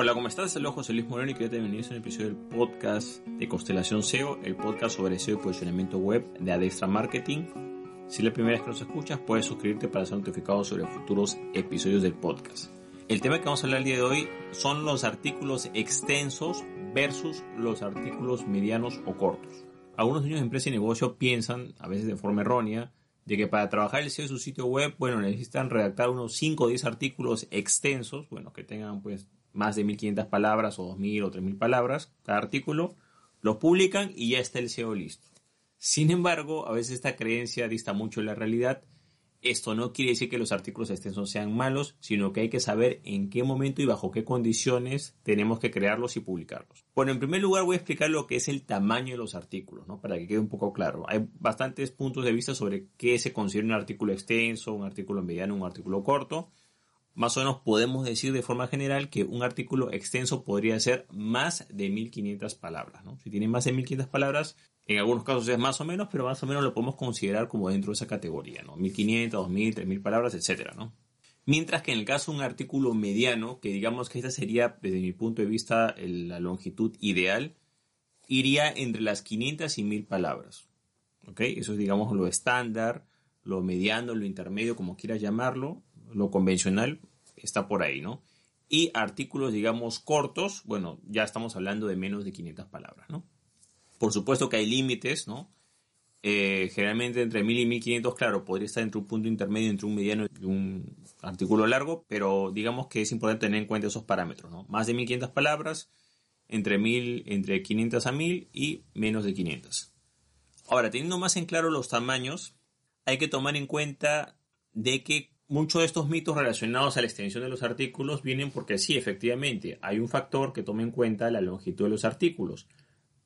Hola, ¿cómo estás? Soy José Luis Moreno y quiero bienvenidos a un episodio del podcast de Constelación SEO, el podcast sobre SEO y posicionamiento web de Adextra Marketing. Si es la primera vez que nos escuchas, puedes suscribirte para ser notificado sobre futuros episodios del podcast. El tema que vamos a hablar el día de hoy son los artículos extensos versus los artículos medianos o cortos. Algunos dueños de empresa y negocio piensan, a veces de forma errónea, de que para trabajar el SEO de su sitio web, bueno, necesitan redactar unos 5 o 10 artículos extensos, bueno, que tengan pues más de 1500 palabras o 2000 o 3000 palabras cada artículo, lo publican y ya está el SEO listo. Sin embargo, a veces esta creencia dista mucho de la realidad. Esto no quiere decir que los artículos extensos sean malos, sino que hay que saber en qué momento y bajo qué condiciones tenemos que crearlos y publicarlos. Bueno, en primer lugar voy a explicar lo que es el tamaño de los artículos, ¿no? Para que quede un poco claro. Hay bastantes puntos de vista sobre qué se considera un artículo extenso, un artículo mediano, un artículo corto más o menos podemos decir de forma general que un artículo extenso podría ser más de 1500 palabras. ¿no? Si tiene más de 1500 palabras, en algunos casos es más o menos, pero más o menos lo podemos considerar como dentro de esa categoría. ¿no? 1500, 2000, 3000 palabras, etc. ¿no? Mientras que en el caso de un artículo mediano, que digamos que esta sería desde mi punto de vista la longitud ideal, iría entre las 500 y 1000 palabras. ¿ok? Eso es digamos lo estándar, lo mediano, lo intermedio, como quieras llamarlo, lo convencional está por ahí, ¿no? Y artículos, digamos, cortos, bueno, ya estamos hablando de menos de 500 palabras, ¿no? Por supuesto que hay límites, ¿no? Eh, generalmente entre 1000 y 1500, claro, podría estar entre un punto intermedio, entre un mediano y un artículo largo, pero digamos que es importante tener en cuenta esos parámetros, ¿no? Más de 1500 palabras, entre 1000, entre 500 a 1000 y menos de 500. Ahora, teniendo más en claro los tamaños, hay que tomar en cuenta de que muchos de estos mitos relacionados a la extensión de los artículos vienen porque sí, efectivamente, hay un factor que toma en cuenta la longitud de los artículos.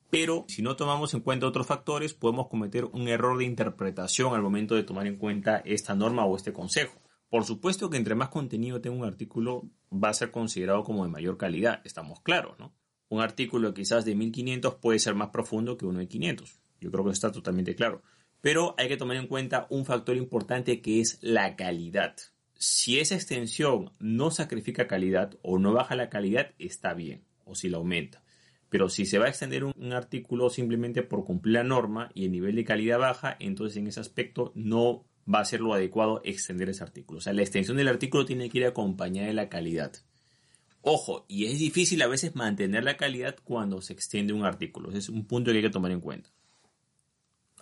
Pero si no tomamos en cuenta otros factores, podemos cometer un error de interpretación al momento de tomar en cuenta esta norma o este consejo. Por supuesto que entre más contenido tenga un artículo, va a ser considerado como de mayor calidad, estamos claros, ¿no? Un artículo quizás de 1500 puede ser más profundo que uno de 500. Yo creo que está totalmente claro. Pero hay que tomar en cuenta un factor importante que es la calidad. Si esa extensión no sacrifica calidad o no baja la calidad, está bien, o si la aumenta. Pero si se va a extender un, artículo simplemente por cumplir la norma y el nivel de calidad baja, entonces en ese aspecto no va a ser lo adecuado extender ese artículo. O sea, la extensión del artículo tiene que ir acompañada de la calidad. Ojo, y es difícil a veces mantener la calidad cuando se extiende un artículo. Ese es un punto que hay que tomar en cuenta.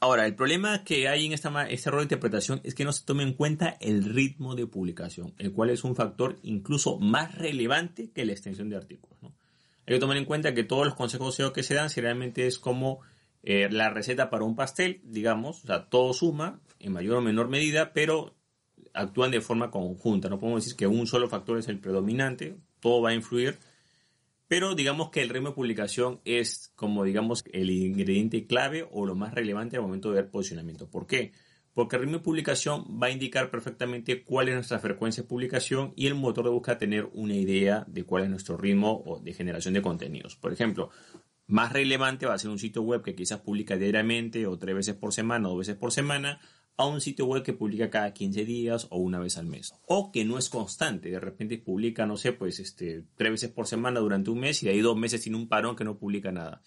Ahora, el problema que hay en esta, este error de interpretación es que no se tome en cuenta el ritmo de publicación, el cual es un factor incluso más relevante que la extensión de artículos. Hay que tomar en cuenta que todos los consejos SEO que se dan, realmente es como eh, la receta para un pastel, digamos, o sea, todo suma en mayor o menor medida, pero actúan de forma conjunta. No podemos decir que un solo factor es el predominante, todo va a influir pero digamos que el ritmo de publicación es como digamos el ingrediente clave o lo más relevante al momento de ver posicionamiento. ¿Por qué? Porque el ritmo de publicación va a indicar perfectamente cuál es nuestra frecuencia de publicación y el motor de búsqueda tener una idea de cuál es nuestro ritmo de generación de contenidos. Por ejemplo, más relevante va a ser un sitio web que quizás publica diariamente o tres veces por semana o dos veces por semana a un sitio web que publica cada 15 días o una vez al mes. O que no es constante, de repente publica, no sé, pues este, tres veces por semana durante un mes y de ahí dos meses sin un parón que no publica nada.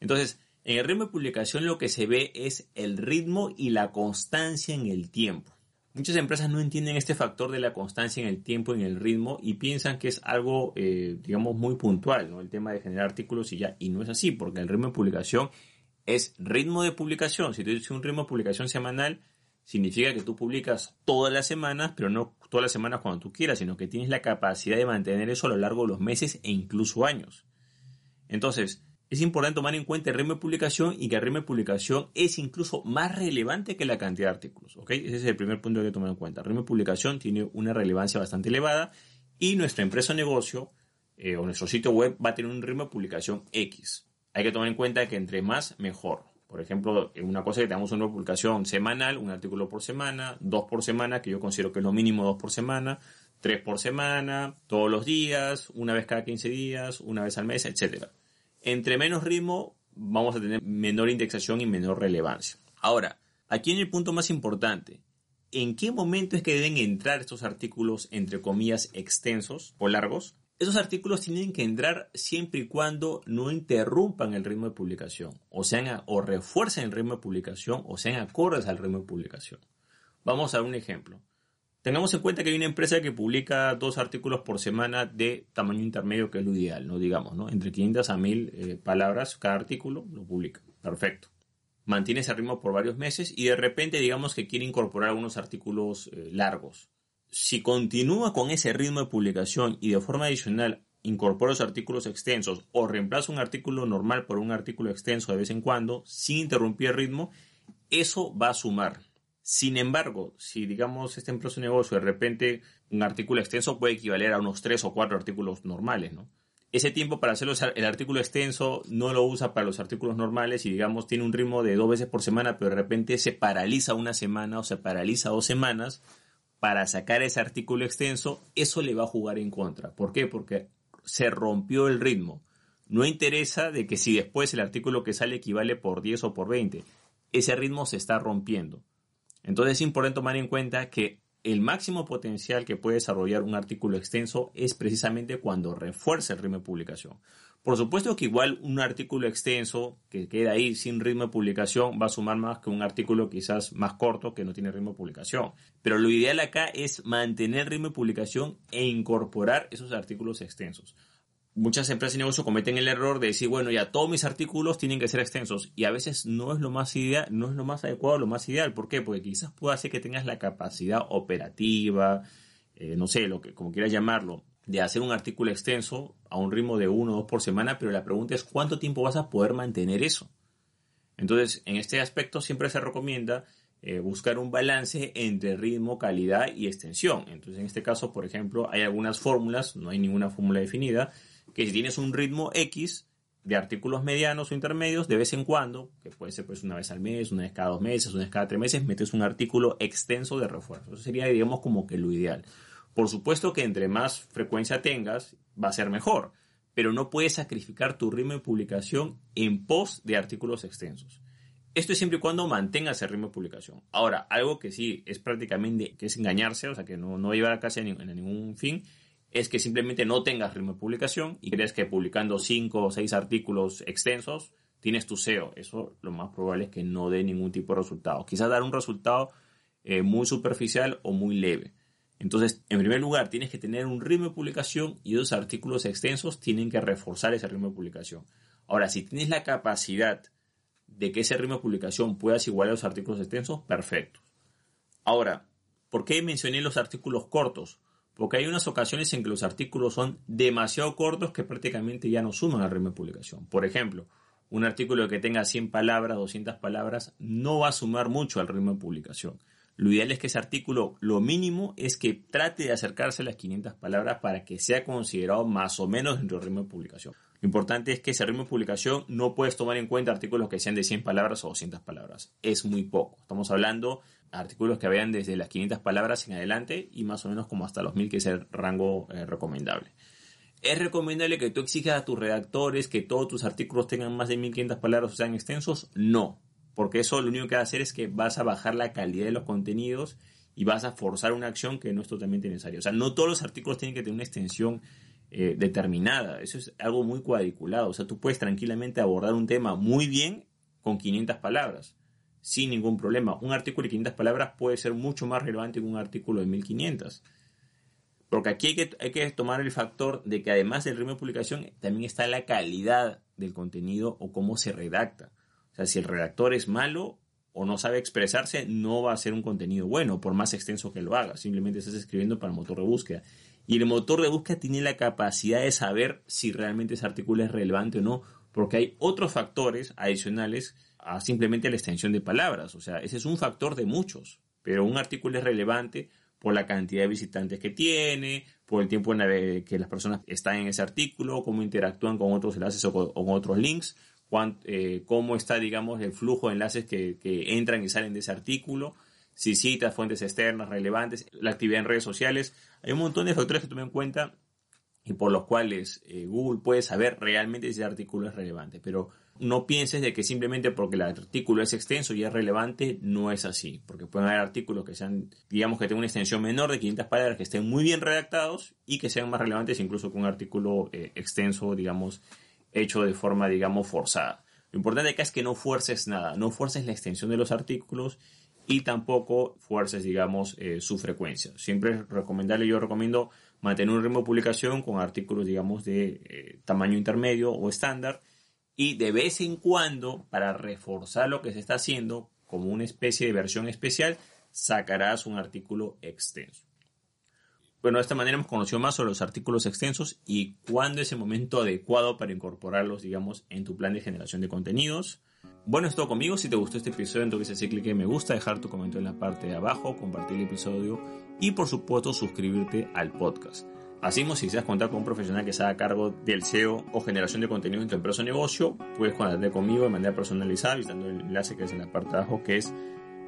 Entonces, en el ritmo de publicación lo que se ve es el ritmo y la constancia en el tiempo. Muchas empresas no entienden este factor de la constancia en el tiempo, en el ritmo, y piensan que es algo, eh, digamos, muy puntual, ¿no? El tema de generar artículos y ya. Y no es así, porque el ritmo de publicación es ritmo de publicación. Si tú dices un ritmo de publicación semanal, significa que tú publicas todas las semanas, pero no todas las semanas cuando tú quieras, sino que tienes la capacidad de mantener eso a lo largo de los meses e incluso años. Entonces, es importante tomar en cuenta el ritmo de publicación y que el ritmo de publicación es incluso más relevante que la cantidad de artículos. ¿ok? Ese es el primer punto que hay que tomar en cuenta. El ritmo de publicación tiene una relevancia bastante elevada y nuestra empresa o negocio eh, o nuestro sitio web va a tener un ritmo de publicación X. Hay que tomar en cuenta que entre más, mejor. Por ejemplo, una cosa que tenemos una publicación semanal, un artículo por semana, dos por semana, que yo considero que es lo mínimo dos por semana, tres por semana, todos los días, una vez cada 15 días, una vez al mes, etc. Entre menos ritmo, vamos a tener menor indexación y menor relevancia. Ahora, aquí en el punto más importante, ¿en qué momento es que deben entrar estos artículos, entre comillas, extensos o largos? Esos artículos tienen que entrar siempre y cuando no interrumpan el ritmo de publicación, o sean o refuercen el ritmo de publicación, o sean acordes al ritmo de publicación. Vamos a dar un ejemplo. Tengamos en cuenta que hay una empresa que publica dos artículos por semana de tamaño intermedio, que es lo ideal, ¿no? Digamos, ¿no? Entre 500 a 1000 eh, palabras cada artículo lo publica. Perfecto. Mantiene ese ritmo por varios meses y de repente digamos que quiere incorporar algunos artículos eh, largos. Si continúa con ese ritmo de publicación y de forma adicional incorpora los artículos extensos o reemplaza un artículo normal por un artículo extenso de vez en cuando, sin interrumpir el ritmo, eso va a sumar sin embargo, si digamos este empresa de negocio de repente un artículo extenso puede equivaler a unos tres o cuatro artículos normales, ¿no? Ese tiempo para hacer el artículo extenso no lo usa para los artículos normales y digamos tiene un ritmo de dos veces por semana, pero de repente se paraliza una semana o se paraliza dos semanas para sacar ese artículo extenso, eso le va a jugar en contra. ¿Por qué? Porque se rompió el ritmo. No interesa de que si después el artículo que sale equivale por 10 o por 20. Ese ritmo se está rompiendo. Entonces es importante tomar en cuenta que el máximo potencial que puede desarrollar un artículo extenso es precisamente cuando refuerza el ritmo de publicación. Por supuesto que igual un artículo extenso que queda ahí sin ritmo de publicación va a sumar más que un artículo quizás más corto que no tiene ritmo de publicación. Pero lo ideal acá es mantener ritmo de publicación e incorporar esos artículos extensos muchas empresas de negocio cometen el error de decir, bueno, ya todos mis artículos tienen que ser extensos y a veces no es lo más ideal, no es lo más adecuado, lo más ideal. ¿Por qué? Porque quizás pueda hacer que tengas la capacidad operativa, eh, no sé, lo que como quieras llamarlo, de hacer un artículo extenso a un ritmo de uno o dos por semana, pero la pregunta es cuánto tiempo vas a poder mantener eso. Entonces, en este aspecto siempre se recomienda eh, buscar un balance entre ritmo, calidad y extensión. Entonces, en este caso, por ejemplo, hay algunas fórmulas, no hay ninguna fórmula definida, que si tienes un ritmo X de artículos medianos o intermedios, de vez en cuando, que puede ser pues una vez al mes, una vez cada dos meses, una vez cada tres meses, metes un artículo extenso de refuerzo. Eso sería, digamos, como que lo ideal. Por supuesto que entre más frecuencia tengas, va a ser mejor, pero no puedes sacrificar tu ritmo de publicación en pos de artículos extensos. Esto es siempre y cuando mantengas el ritmo de publicación. Ahora, algo que sí es prácticamente, que es engañarse, o sea, que no, no va a llevar a casa a ningún fin, es que simplemente no tengas ritmo de publicación y crees que publicando 5 o 6 artículos extensos tienes tu SEO. Eso lo más probable es que no dé ningún tipo de resultado. Quizás dar un resultado eh, muy superficial o muy leve. Entonces, en primer lugar, tienes que tener un ritmo de publicación y esos artículos extensos tienen que reforzar ese ritmo de publicación. Ahora, si tienes la capacidad de que ese ritmo de publicación puedas igualar los artículos extensos, perfecto. Ahora, ¿por qué mencioné los artículos cortos? Porque hay unas ocasiones en que los artículos son demasiado cortos que prácticamente ya no suman al ritmo de publicación. Por ejemplo, un artículo que tenga 100 palabras, 200 palabras, no va a sumar mucho al ritmo de publicación. Lo ideal es que ese artículo, lo mínimo es que trate de acercarse a las 500 palabras para que sea considerado más o menos dentro del ritmo de publicación. Lo importante es que ese ritmo de publicación no puedes tomar en cuenta artículos que sean de 100 palabras o 200 palabras. Es muy poco. Estamos hablando artículos que vayan desde las 500 palabras en adelante y más o menos como hasta los 1000 que es el rango eh, recomendable. ¿Es recomendable que tú exijas a tus redactores que todos tus artículos tengan más de 1500 palabras o sean extensos? No, porque eso lo único que va a hacer es que vas a bajar la calidad de los contenidos y vas a forzar una acción que no es totalmente necesaria. O sea, no todos los artículos tienen que tener una extensión eh, determinada. Eso es algo muy cuadriculado. O sea, tú puedes tranquilamente abordar un tema muy bien con 500 palabras sin ningún problema. Un artículo de 500 palabras puede ser mucho más relevante que un artículo de 1500. Porque aquí hay que, hay que tomar el factor de que además del ritmo de publicación también está la calidad del contenido o cómo se redacta. O sea, si el redactor es malo o no sabe expresarse, no va a ser un contenido bueno, por más extenso que lo haga. Simplemente estás escribiendo para el motor de búsqueda. Y el motor de búsqueda tiene la capacidad de saber si realmente ese artículo es relevante o no, porque hay otros factores adicionales a simplemente la extensión de palabras. O sea, ese es un factor de muchos, pero un artículo es relevante por la cantidad de visitantes que tiene, por el tiempo en que las personas están en ese artículo, cómo interactúan con otros enlaces o con, otros links, eh, cómo está, digamos, el flujo de enlaces que, que entran y salen de ese artículo, si cita fuentes externas relevantes, la actividad en redes sociales. Hay un montón de factores que tomar en cuenta y por los cuales eh, Google puede saber realmente si ese artículo es relevante. Pero no pienses de que simplemente porque el artículo es extenso y es relevante, no es así. Porque pueden haber artículos que sean, digamos que tengan una extensión menor de 500 palabras, que estén muy bien redactados y que sean más relevantes incluso que un artículo eh, extenso, digamos, hecho de forma, digamos, forzada. Lo importante acá es que no fuerces nada, no fuerces la extensión de los artículos y tampoco fuerces, digamos, eh, su frecuencia. Siempre es recomendable, yo recomiendo mantener un ritmo de publicación con artículos, digamos, de eh, tamaño intermedio o estándar y de vez en cuando, para reforzar lo que se está haciendo, como una especie de versión especial, sacarás un artículo extenso. Bueno, de esta manera hemos conocido más sobre los artículos extensos y cuándo es el momento adecuado para incorporarlos, digamos, en tu plan de generación de contenidos. Bueno, es todo conmigo. Si te gustó este episodio, entonces así clic en me gusta, dejar tu comentario en la parte de abajo, compartir el episodio y por supuesto suscribirte al podcast. Así si deseas contar con un profesional que se haga cargo del SEO o generación de contenido en tu empresa o negocio, puedes contactarte conmigo de manera personalizada visitando el enlace que es en la parte de abajo que es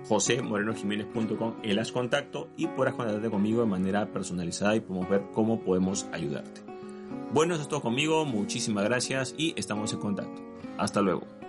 josemorenojiménez.com en las contacto y podrás contactarte conmigo de manera personalizada y podemos ver cómo podemos ayudarte. Bueno, eso es todo conmigo, muchísimas gracias y estamos en contacto. Hasta luego.